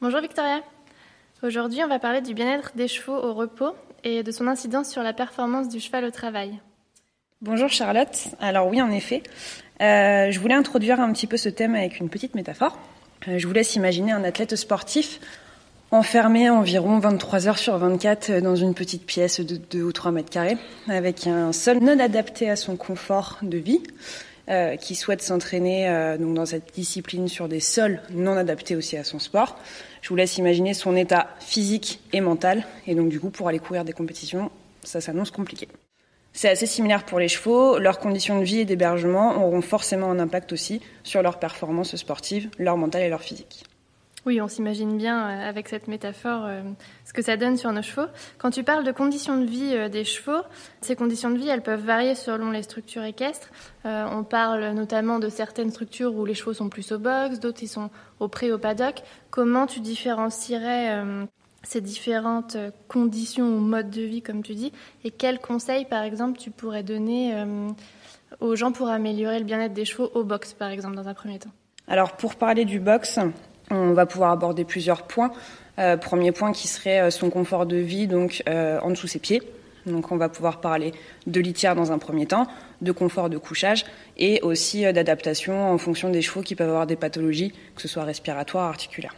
Bonjour Victoria. Aujourd'hui, on va parler du bien-être des chevaux au repos et de son incidence sur la performance du cheval au travail. Bonjour Charlotte. Alors oui, en effet, euh, je voulais introduire un petit peu ce thème avec une petite métaphore. Euh, je vous laisse imaginer un athlète sportif enfermé environ 23 heures sur 24 dans une petite pièce de 2 ou 3 mètres carrés, avec un sol non adapté à son confort de vie, euh, qui souhaite s'entraîner euh, donc dans cette discipline sur des sols non adaptés aussi à son sport. Je vous laisse imaginer son état physique et mental, et donc du coup pour aller courir des compétitions, ça s'annonce compliqué. C'est assez similaire pour les chevaux. Leurs conditions de vie et d'hébergement auront forcément un impact aussi sur leur performance sportive, leur mental et leur physique. Oui, on s'imagine bien euh, avec cette métaphore euh, ce que ça donne sur nos chevaux. Quand tu parles de conditions de vie euh, des chevaux, ces conditions de vie, elles peuvent varier selon les structures équestres. on parle notamment de certaines structures où les chevaux sont plus au box, d'autres ils sont au pré, au paddock. Comment tu différencierais ces différentes conditions ou modes de vie, comme tu dis, et quels conseils, par exemple, tu pourrais donner aux gens pour améliorer le bien-être des chevaux au box, par exemple, dans un premier temps? Alors, pour parler du box, on va pouvoir aborder plusieurs points. Euh, premier point qui serait euh, son confort de vie, donc euh, en dessous ses pieds. Donc on va pouvoir parler de litière dans un premier temps, de confort de couchage et aussi d'adaptation en fonction des chevaux qui peuvent avoir des pathologies, que ce soit respiratoires, articulaires.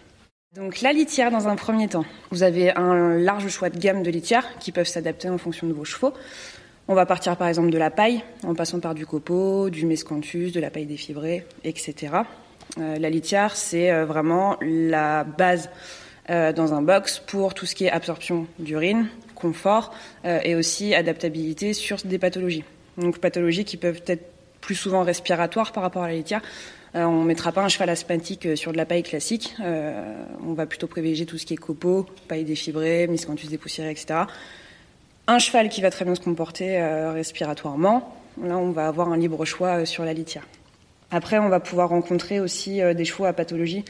Donc la litière dans un premier temps. Vous avez un large choix de gamme de litières qui peuvent s'adapter en fonction de vos chevaux. On va partir par exemple de la paille, en passant par du copeau, du mescanthus, de la paille défibrée, etc. Euh, la litière, c'est euh, vraiment la base euh, dans un box pour tout ce qui est absorption d'urine, confort et aussi adaptabilité sur des pathologies. Donc pathologies qui peuvent être plus souvent respiratoires par rapport à la litière. on ne mettra pas un cheval asthmatique sur de la paille classique. on va plutôt privilégier tout ce qui est copeaux, paille défibrée, miscanthus dépoussiéré, etc. Un cheval qui va très bien se comporter respiratoirement, là on va avoir un libre choix sur la litière. Après, on va pouvoir rencontrer aussi euh, des chevaux à pathologie,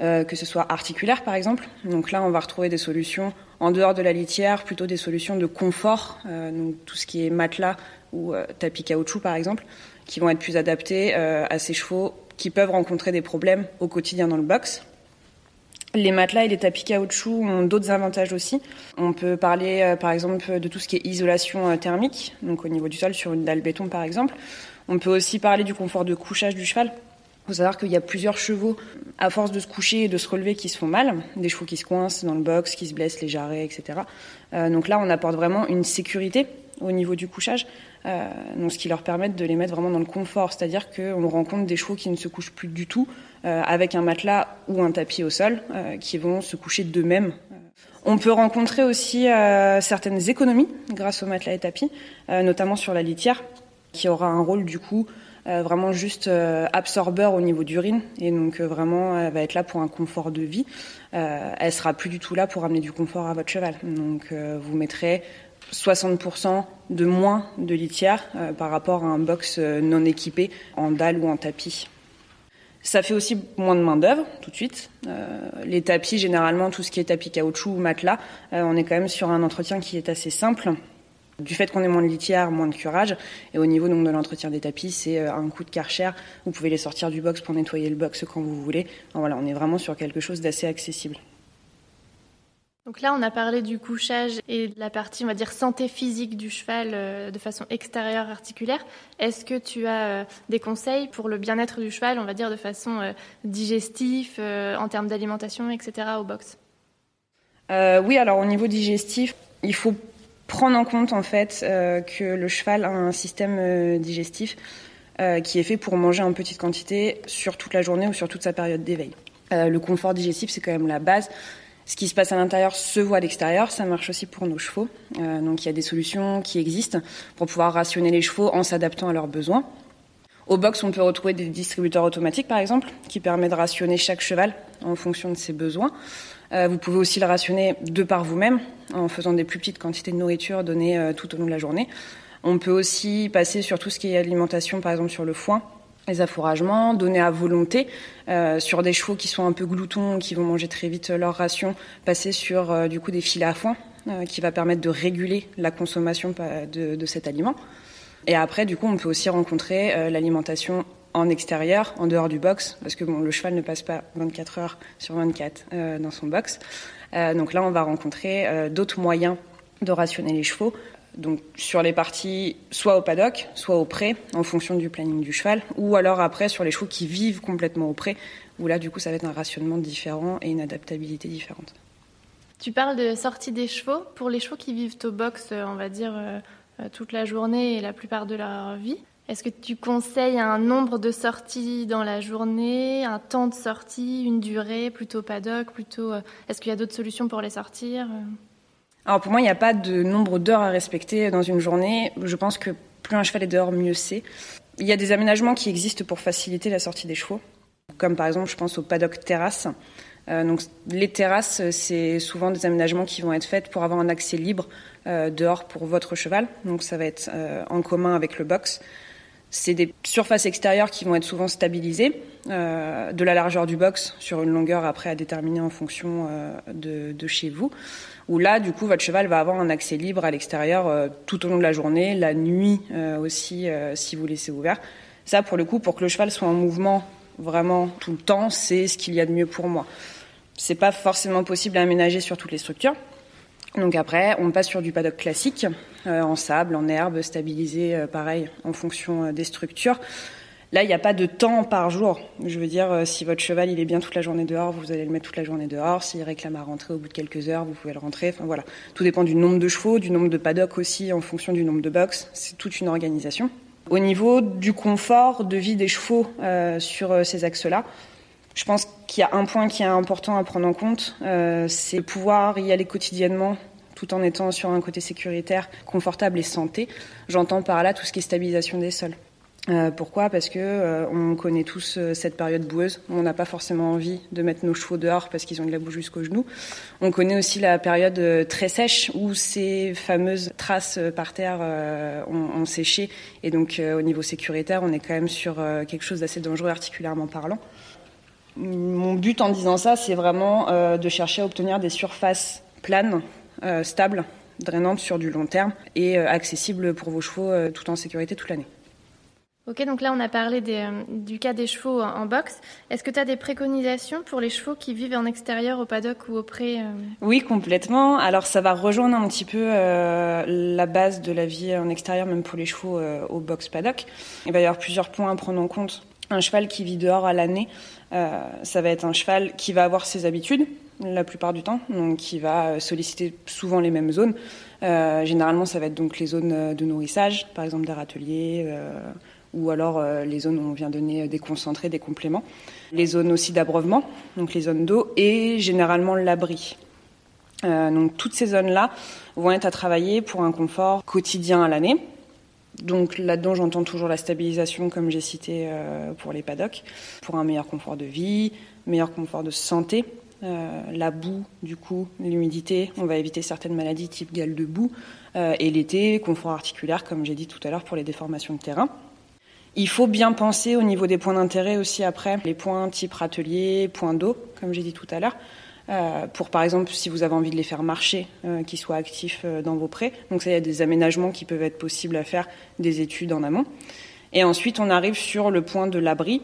euh, que ce soit articulaire par exemple. Donc là, on va retrouver des solutions en dehors de la litière, plutôt des solutions de confort, euh, donc tout ce qui est matelas ou tapis caoutchouc par exemple, qui vont être plus adaptés à ces chevaux qui peuvent rencontrer des problèmes au quotidien dans le box. Les matelas et les tapis caoutchouc ont d'autres avantages aussi. On peut parler par exemple de tout ce qui est isolation thermique, donc au niveau du sol sur une dalle béton par exemple. On peut aussi parler du confort de couchage du cheval. Il faut savoir qu'il y a plusieurs chevaux, à force de se coucher et de se relever, qui se font mal. Des chevaux qui se coincent dans le box, qui se blessent les jarrets, etc. Euh, donc là, on apporte vraiment une sécurité au niveau du couchage, euh, ce qui leur permet de les mettre vraiment dans le confort. C'est-à-dire qu'on rencontre des chevaux qui ne se couchent plus du tout euh, avec un matelas ou un tapis au sol, qui vont se coucher d'eux-mêmes. On peut rencontrer aussi certaines économies grâce au matelas et tapis, notamment sur la litière qui aura un rôle du coup euh, vraiment juste euh, absorbeur au niveau d'urine et donc euh, vraiment elle va être là pour un confort de vie. elle sera plus du tout là pour amener du confort à votre cheval. Donc vous mettrez 60% de moins de litière par rapport à un box non équipé en dalle ou en tapis. Ça fait aussi moins de main d'œuvre tout de suite. les tapis, généralement, tout ce qui est tapis caoutchouc ou matelas, on est quand même sur un entretien qui est assez simple. Du fait qu'on ait moins de litière, moins de curage, et au niveau donc de l'entretien des tapis, c'est euh, un coup de karcher. Vous pouvez les sortir du box pour nettoyer le box quand vous voulez. voilà, on est vraiment sur quelque chose d'assez accessible. Donc là, on a parlé du couchage et de la partie, on va dire, santé physique du cheval euh, de façon extérieure articulaire. Est-ce que tu as euh, des conseils pour le bien-être du cheval, on va dire, de façon digestive, en termes d'alimentation, etc., au box? Oui, alors au niveau digestif, il faut prendre en compte en fait euh, que le cheval a un système euh, digestif euh, qui est fait pour manger en petite quantité sur toute la journée ou sur toute sa période d'éveil. le confort digestif, c'est quand même la base. Ce qui se passe à l'intérieur se voit à l'extérieur, ça marche aussi pour nos chevaux. donc il y a des solutions qui existent pour pouvoir rationner les chevaux en s'adaptant à leurs besoins. Au box, on peut retrouver des distributeurs automatiques, par exemple, qui permettent de rationner chaque cheval en fonction de ses besoins. Euh, vous pouvez aussi le rationner de par vous-même, en faisant des plus petites quantités de nourriture données euh, tout au long de la journée. On peut aussi passer sur tout ce qui est alimentation, par exemple sur le foin, les affouragements, donner à volonté euh, sur des chevaux qui sont un peu gloutons, qui vont manger très vite leur ration, passer sur du coup des filets à foin, qui va permettre de réguler la consommation de, de, cet aliment. Et après, du coup, on peut aussi rencontrer l'alimentation en extérieur, en dehors du box, parce que bon, le cheval ne passe pas 24 heures sur 24 euh, dans son box. Euh, donc là, on va rencontrer euh, d'autres moyens de rationner les chevaux. Donc sur les parties, soit au paddock, soit au pré, en fonction du planning du cheval, ou alors après sur les chevaux qui vivent complètement au pré, où là, du coup, ça va être un rationnement différent et une adaptabilité différente. Tu parles de sortie des chevaux. Pour les chevaux qui vivent au box, on va dire toute la journée et la plupart de leur vie, est-ce que tu conseilles un nombre de sorties dans la journée, un temps de sortie, une durée, plutôt paddock, plutôt euh, Est-ce qu'il y a d'autres solutions pour les sortir Alors pour moi, il n'y a pas de nombre d'heures à respecter dans une journée. Je pense que plus un cheval est dehors, mieux c'est. Il y a des aménagements qui existent pour faciliter la sortie des chevaux, comme par exemple, je pense au paddock terrasse. Euh, donc les terrasses, c'est souvent des aménagements qui vont être faits pour avoir un accès libre euh, dehors pour votre cheval. Donc ça va être euh, en commun avec le box. C'est des surfaces extérieures qui vont être souvent stabilisées, euh, de la largeur du box sur une longueur après à déterminer en fonction euh, de, de, chez vous. Où là, du coup, votre cheval va avoir un accès libre à l'extérieur euh, tout au long de la journée, la nuit euh, aussi, euh, si vous laissez ouvert. Ça, pour le coup, pour que le cheval soit en mouvement vraiment tout le temps, c'est ce qu'il y a de mieux pour moi. C'est pas forcément possible à aménager sur toutes les structures. Donc après, on passe sur du paddock classique, euh, en sable, en herbe, stabilisé, euh, pareil, en fonction euh, des structures. Là, il n'y a pas de temps par jour. Je veux dire, si votre cheval il est bien toute la journée dehors, vous allez le mettre toute la journée dehors. S'il réclame à rentrer au bout de quelques heures, vous pouvez le rentrer. Enfin voilà, tout dépend du nombre de chevaux, du nombre de paddocks aussi, en fonction du nombre de box. C'est toute une organisation. Au niveau du confort de vie des chevaux sur ces axes-là, je pense qu'il y a un point qui est important à prendre en compte, euh, c'est pouvoir y aller quotidiennement tout en étant sur un côté sécuritaire, confortable et santé. J'entends par là tout ce qui est stabilisation des sols. Euh, pourquoi? Parce que euh, on connaît tous euh, cette période boueuse où on n'a pas forcément envie de mettre nos chevaux dehors parce qu'ils ont de la boue jusqu'aux genoux. On connaît aussi la période très sèche où ces fameuses traces par terre ont, ont, séché et donc au niveau sécuritaire, on est quand même sur quelque chose d'assez dangereux articulairement parlant. Mon but en disant ça, c'est vraiment euh, de chercher à obtenir des surfaces planes, euh, stables, drainantes sur du long terme et euh, accessibles pour vos chevaux euh, tout en sécurité toute l'année. Ok, donc là on a parlé des, du cas des chevaux en, en box. Est-ce que tu as des préconisations pour les chevaux qui vivent en extérieur au paddock ou au pré Oui, complètement. Alors ça va rejoindre un petit peu la base de la vie en extérieur, même pour les chevaux au box paddock. Il va y avoir plusieurs points à prendre en compte. Un cheval qui vit dehors à l'année, euh, ça va être un cheval qui va avoir ses habitudes la plupart du temps, donc qui va solliciter souvent les mêmes zones. Euh, généralement, ça va être donc les zones de nourrissage, par exemple des râteliers, euh, ou alors euh, les zones où on vient donner des concentrés, des compléments. Les zones aussi d'abreuvement, donc les zones d'eau, et généralement l'abri. Euh, donc toutes ces zones-là vont être à travailler pour un confort quotidien à l'année. Donc là-dedans, j'entends toujours la stabilisation, comme j'ai cité euh, pour les paddocks, pour un meilleur confort de vie, meilleur confort de santé. Euh, la boue, du coup, l'humidité, on va éviter certaines maladies type gale de boue. Euh, et l'été, confort articulaire, comme j'ai dit tout à l'heure, pour les déformations de terrain. Il faut bien penser au niveau des points d'intérêt aussi après, les points type râtelier, points d'eau, comme j'ai dit tout à l'heure. Euh, pour par exemple si vous avez envie de les faire marcher, euh, qu'ils soient actifs euh, dans vos prés. Donc ça, il y a des aménagements qui peuvent être possibles à faire, des études en amont. Et ensuite, on arrive sur le point de l'abri.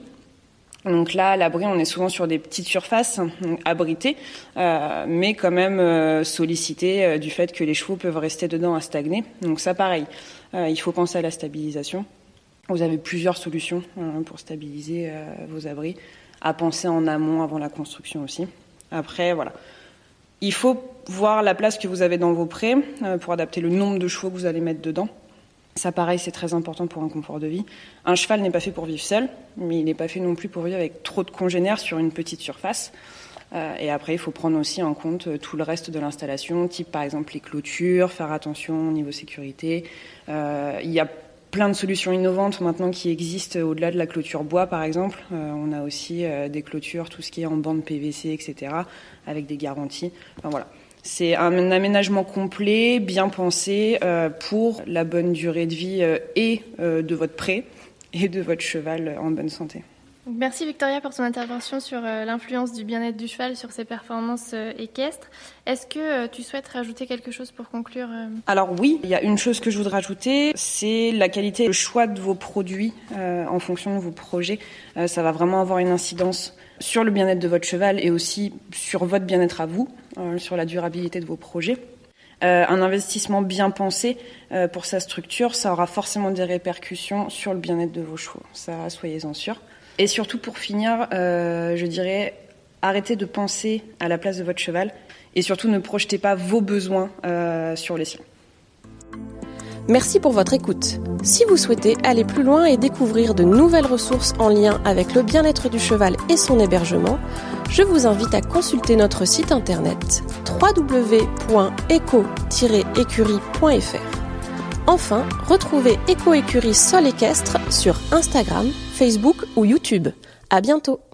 Donc là, l'abri, on est souvent sur des petites surfaces abritées, mais quand même sollicitées du fait que les chevaux peuvent rester dedans à stagner. Donc ça, pareil, il faut penser à la stabilisation. Vous avez plusieurs solutions pour stabiliser vos abris, à penser en amont avant la construction aussi. Après, voilà. Il faut voir la place que vous avez dans vos prés euh, pour adapter le nombre de chevaux que vous allez mettre dedans. Ça, pareil, c'est très important pour un confort de vie. Un cheval n'est pas fait pour vivre seul, mais il n'est pas fait non plus pour vivre avec trop de congénères sur une petite surface. Euh, et après, il faut prendre aussi en compte euh, tout le reste de l'installation, type par exemple les clôtures, faire attention au niveau sécurité. Il y a plein de solutions innovantes maintenant qui existent au-delà de la clôture bois, par exemple. on a aussi des clôtures, tout ce qui est en bande PVC, etc., avec des garanties. Enfin voilà. C'est un aménagement complet, bien pensé pour la bonne durée de vie et de votre prêt et de votre cheval en bonne santé. Merci Victoria pour ton intervention sur euh, l'influence du bien-être du cheval sur ses performances euh, équestres. Est-ce que euh, tu souhaites rajouter quelque chose pour conclure Alors oui, il y a une chose que je voudrais rajouter, c'est la qualité, le choix de vos produits en fonction de vos projets. ça va vraiment avoir une incidence sur le bien-être de votre cheval et aussi sur votre bien-être à vous, sur la durabilité de vos projets. un investissement bien pensé pour sa structure, ça aura forcément des répercussions sur le bien-être de vos chevaux. Ça, soyez-en sûrs. Et surtout, pour finir, euh, je dirais, arrêtez de penser à la place de votre cheval et surtout ne projetez pas vos besoins euh, sur les siens. Merci pour votre écoute. Si vous souhaitez aller plus loin et découvrir de nouvelles ressources en lien avec le bien-être du cheval et son hébergement, je vous invite à consulter notre site internet www.eco-écurie.fr. Enfin, retrouvez Eco Écurie Sol Équestre sur Instagram, Facebook ou YouTube. À bientôt!